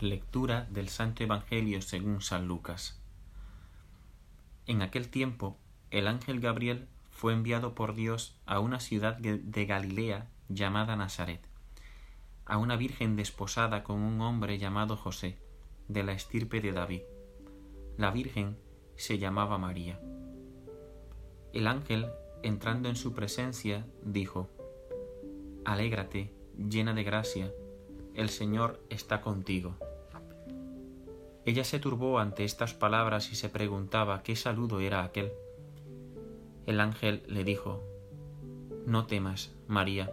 Lectura del Santo Evangelio según San Lucas. En aquel tiempo, el ángel Gabriel fue enviado por Dios a una ciudad de Galilea llamada Nazaret, a una virgen desposada con un hombre llamado José, de la estirpe de David. La virgen se llamaba María. El ángel, entrando en su presencia, dijo, Alégrate, llena de gracia, el Señor está contigo. Ella se turbó ante estas palabras y se preguntaba qué saludo era aquel. El ángel le dijo, No temas, María,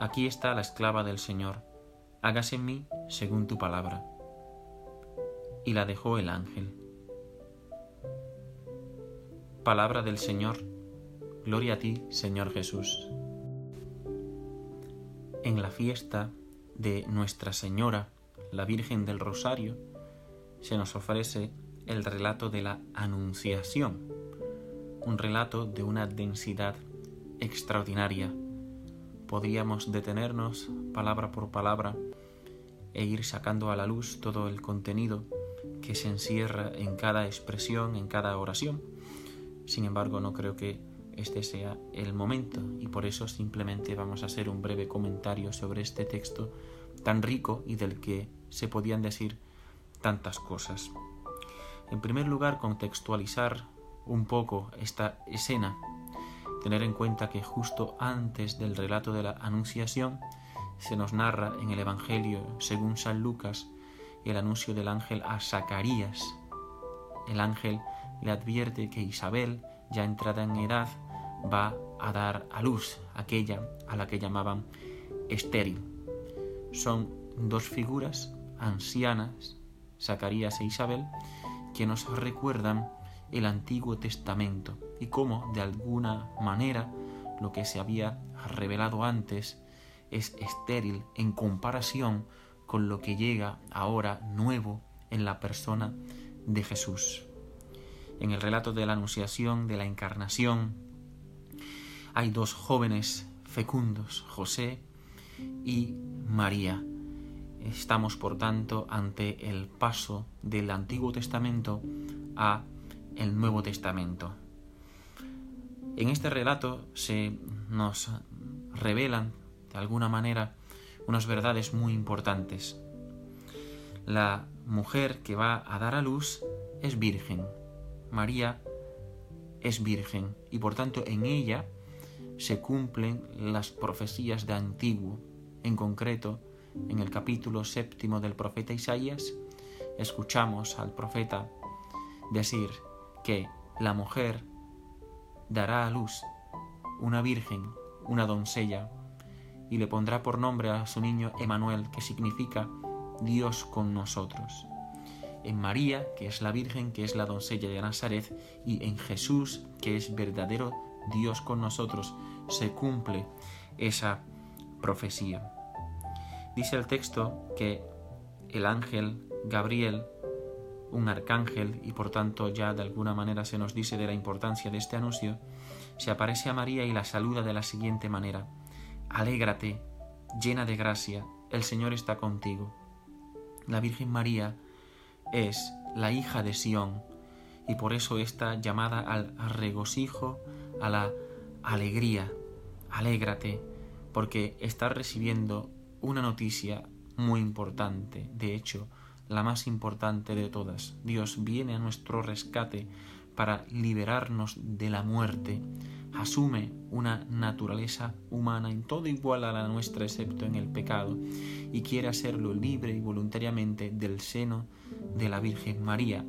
Aquí está la esclava del Señor, hágase en mí según tu palabra. Y la dejó el ángel. Palabra del Señor, gloria a ti, Señor Jesús. En la fiesta de Nuestra Señora, la Virgen del Rosario, se nos ofrece el relato de la Anunciación, un relato de una densidad extraordinaria. Podríamos detenernos palabra por palabra e ir sacando a la luz todo el contenido que se encierra en cada expresión, en cada oración. Sin embargo, no creo que este sea el momento y por eso simplemente vamos a hacer un breve comentario sobre este texto tan rico y del que se podían decir tantas cosas. En primer lugar, contextualizar un poco esta escena, tener en cuenta que justo antes del relato de la Anunciación se nos narra en el Evangelio, según San Lucas, el anuncio del ángel a Zacarías. El ángel le advierte que Isabel, ya entrada en edad, va a dar a luz aquella a la que llamaban estéril. Son dos figuras ancianas Zacarías e Isabel, que nos recuerdan el Antiguo Testamento y cómo de alguna manera lo que se había revelado antes es estéril en comparación con lo que llega ahora nuevo en la persona de Jesús. En el relato de la Anunciación, de la Encarnación, hay dos jóvenes fecundos, José y María, Estamos, por tanto, ante el paso del Antiguo Testamento a el Nuevo Testamento. En este relato se nos revelan, de alguna manera, unas verdades muy importantes. La mujer que va a dar a luz es virgen. María es virgen y por tanto en ella se cumplen las profecías de antiguo, en concreto en el capítulo séptimo del profeta Isaías, escuchamos al profeta decir que la mujer dará a luz una virgen, una doncella, y le pondrá por nombre a su niño Emanuel, que significa Dios con nosotros. En María, que es la Virgen, que es la doncella de Nazaret, y en Jesús, que es verdadero Dios con nosotros, se cumple esa profecía. Dice el texto que el ángel Gabriel, un arcángel, y por tanto ya de alguna manera se nos dice de la importancia de este anuncio, se aparece a María y la saluda de la siguiente manera, Alégrate, llena de gracia, el Señor está contigo. La Virgen María es la hija de Sión y por eso está llamada al regocijo, a la alegría. Alégrate porque estás recibiendo una noticia muy importante, de hecho, la más importante de todas. Dios viene a nuestro rescate para liberarnos de la muerte, asume una naturaleza humana en todo igual a la nuestra excepto en el pecado y quiere hacerlo libre y voluntariamente del seno de la Virgen María,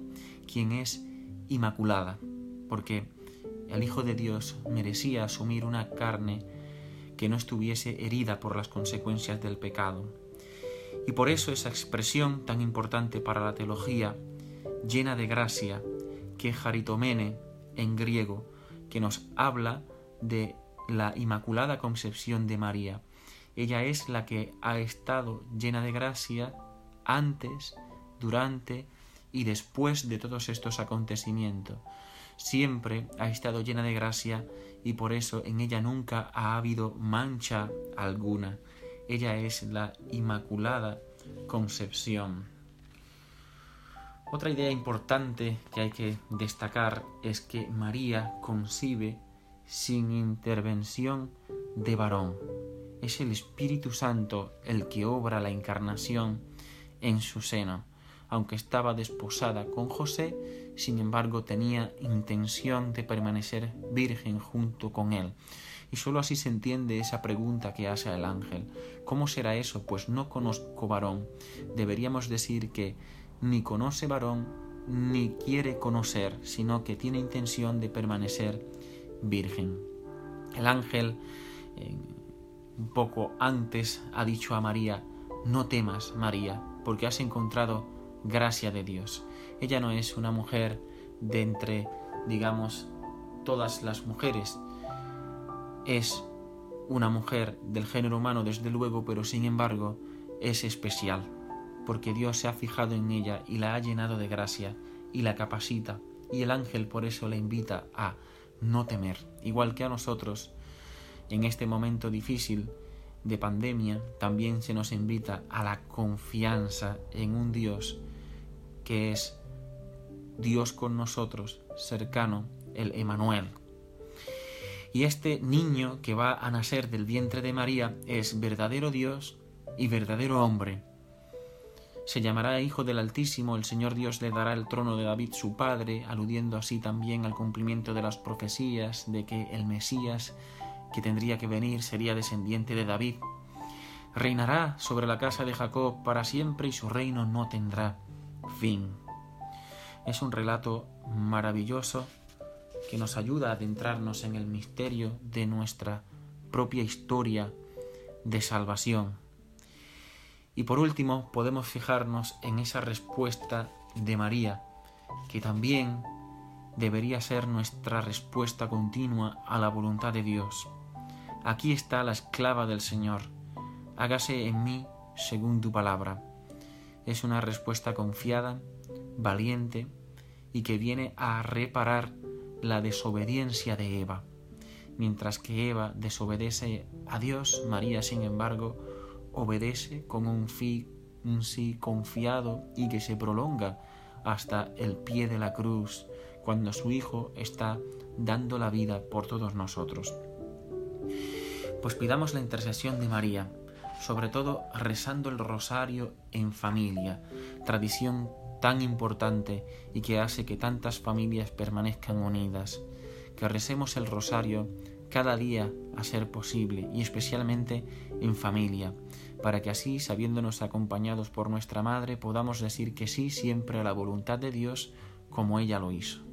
quien es inmaculada, porque el Hijo de Dios merecía asumir una carne que no estuviese herida por las consecuencias del pecado. Y por eso esa expresión tan importante para la teología, llena de gracia, que Jaritomene en griego, que nos habla de la Inmaculada Concepción de María. Ella es la que ha estado llena de gracia antes, durante y después de todos estos acontecimientos. Siempre ha estado llena de gracia y por eso en ella nunca ha habido mancha alguna. Ella es la Inmaculada Concepción. Otra idea importante que hay que destacar es que María concibe sin intervención de varón. Es el Espíritu Santo el que obra la encarnación en su seno. Aunque estaba desposada con José, sin embargo tenía intención de permanecer virgen junto con él. Y sólo así se entiende esa pregunta que hace el ángel. ¿Cómo será eso? Pues no conozco varón. Deberíamos decir que ni conoce varón, ni quiere conocer, sino que tiene intención de permanecer virgen. El ángel, un poco antes, ha dicho a María, no temas, María, porque has encontrado gracia de Dios. Ella no es una mujer de entre, digamos, todas las mujeres. Es una mujer del género humano, desde luego, pero sin embargo es especial porque Dios se ha fijado en ella y la ha llenado de gracia y la capacita, y el ángel por eso la invita a no temer, igual que a nosotros en este momento difícil de pandemia, también se nos invita a la confianza en un Dios que es Dios con nosotros, cercano, el Emanuel. Y este niño que va a nacer del vientre de María es verdadero Dios y verdadero hombre se llamará Hijo del Altísimo, el Señor Dios le dará el trono de David su padre, aludiendo así también al cumplimiento de las profecías de que el Mesías que tendría que venir sería descendiente de David. Reinará sobre la casa de Jacob para siempre y su reino no tendrá fin. Es un relato maravilloso que nos ayuda a adentrarnos en el misterio de nuestra propia historia de salvación. Y por último, podemos fijarnos en esa respuesta de María, que también debería ser nuestra respuesta continua a la voluntad de Dios. Aquí está la esclava del Señor, hágase en mí según tu palabra. Es una respuesta confiada, valiente y que viene a reparar la desobediencia de Eva. Mientras que Eva desobedece a Dios, María, sin embargo, obedece con un, un sí confiado y que se prolonga hasta el pie de la cruz, cuando su Hijo está dando la vida por todos nosotros. Pues pidamos la intercesión de María, sobre todo rezando el rosario en familia, tradición tan importante y que hace que tantas familias permanezcan unidas. Que recemos el rosario cada día a ser posible y especialmente en familia, para que así, sabiéndonos acompañados por nuestra Madre, podamos decir que sí siempre a la voluntad de Dios como ella lo hizo.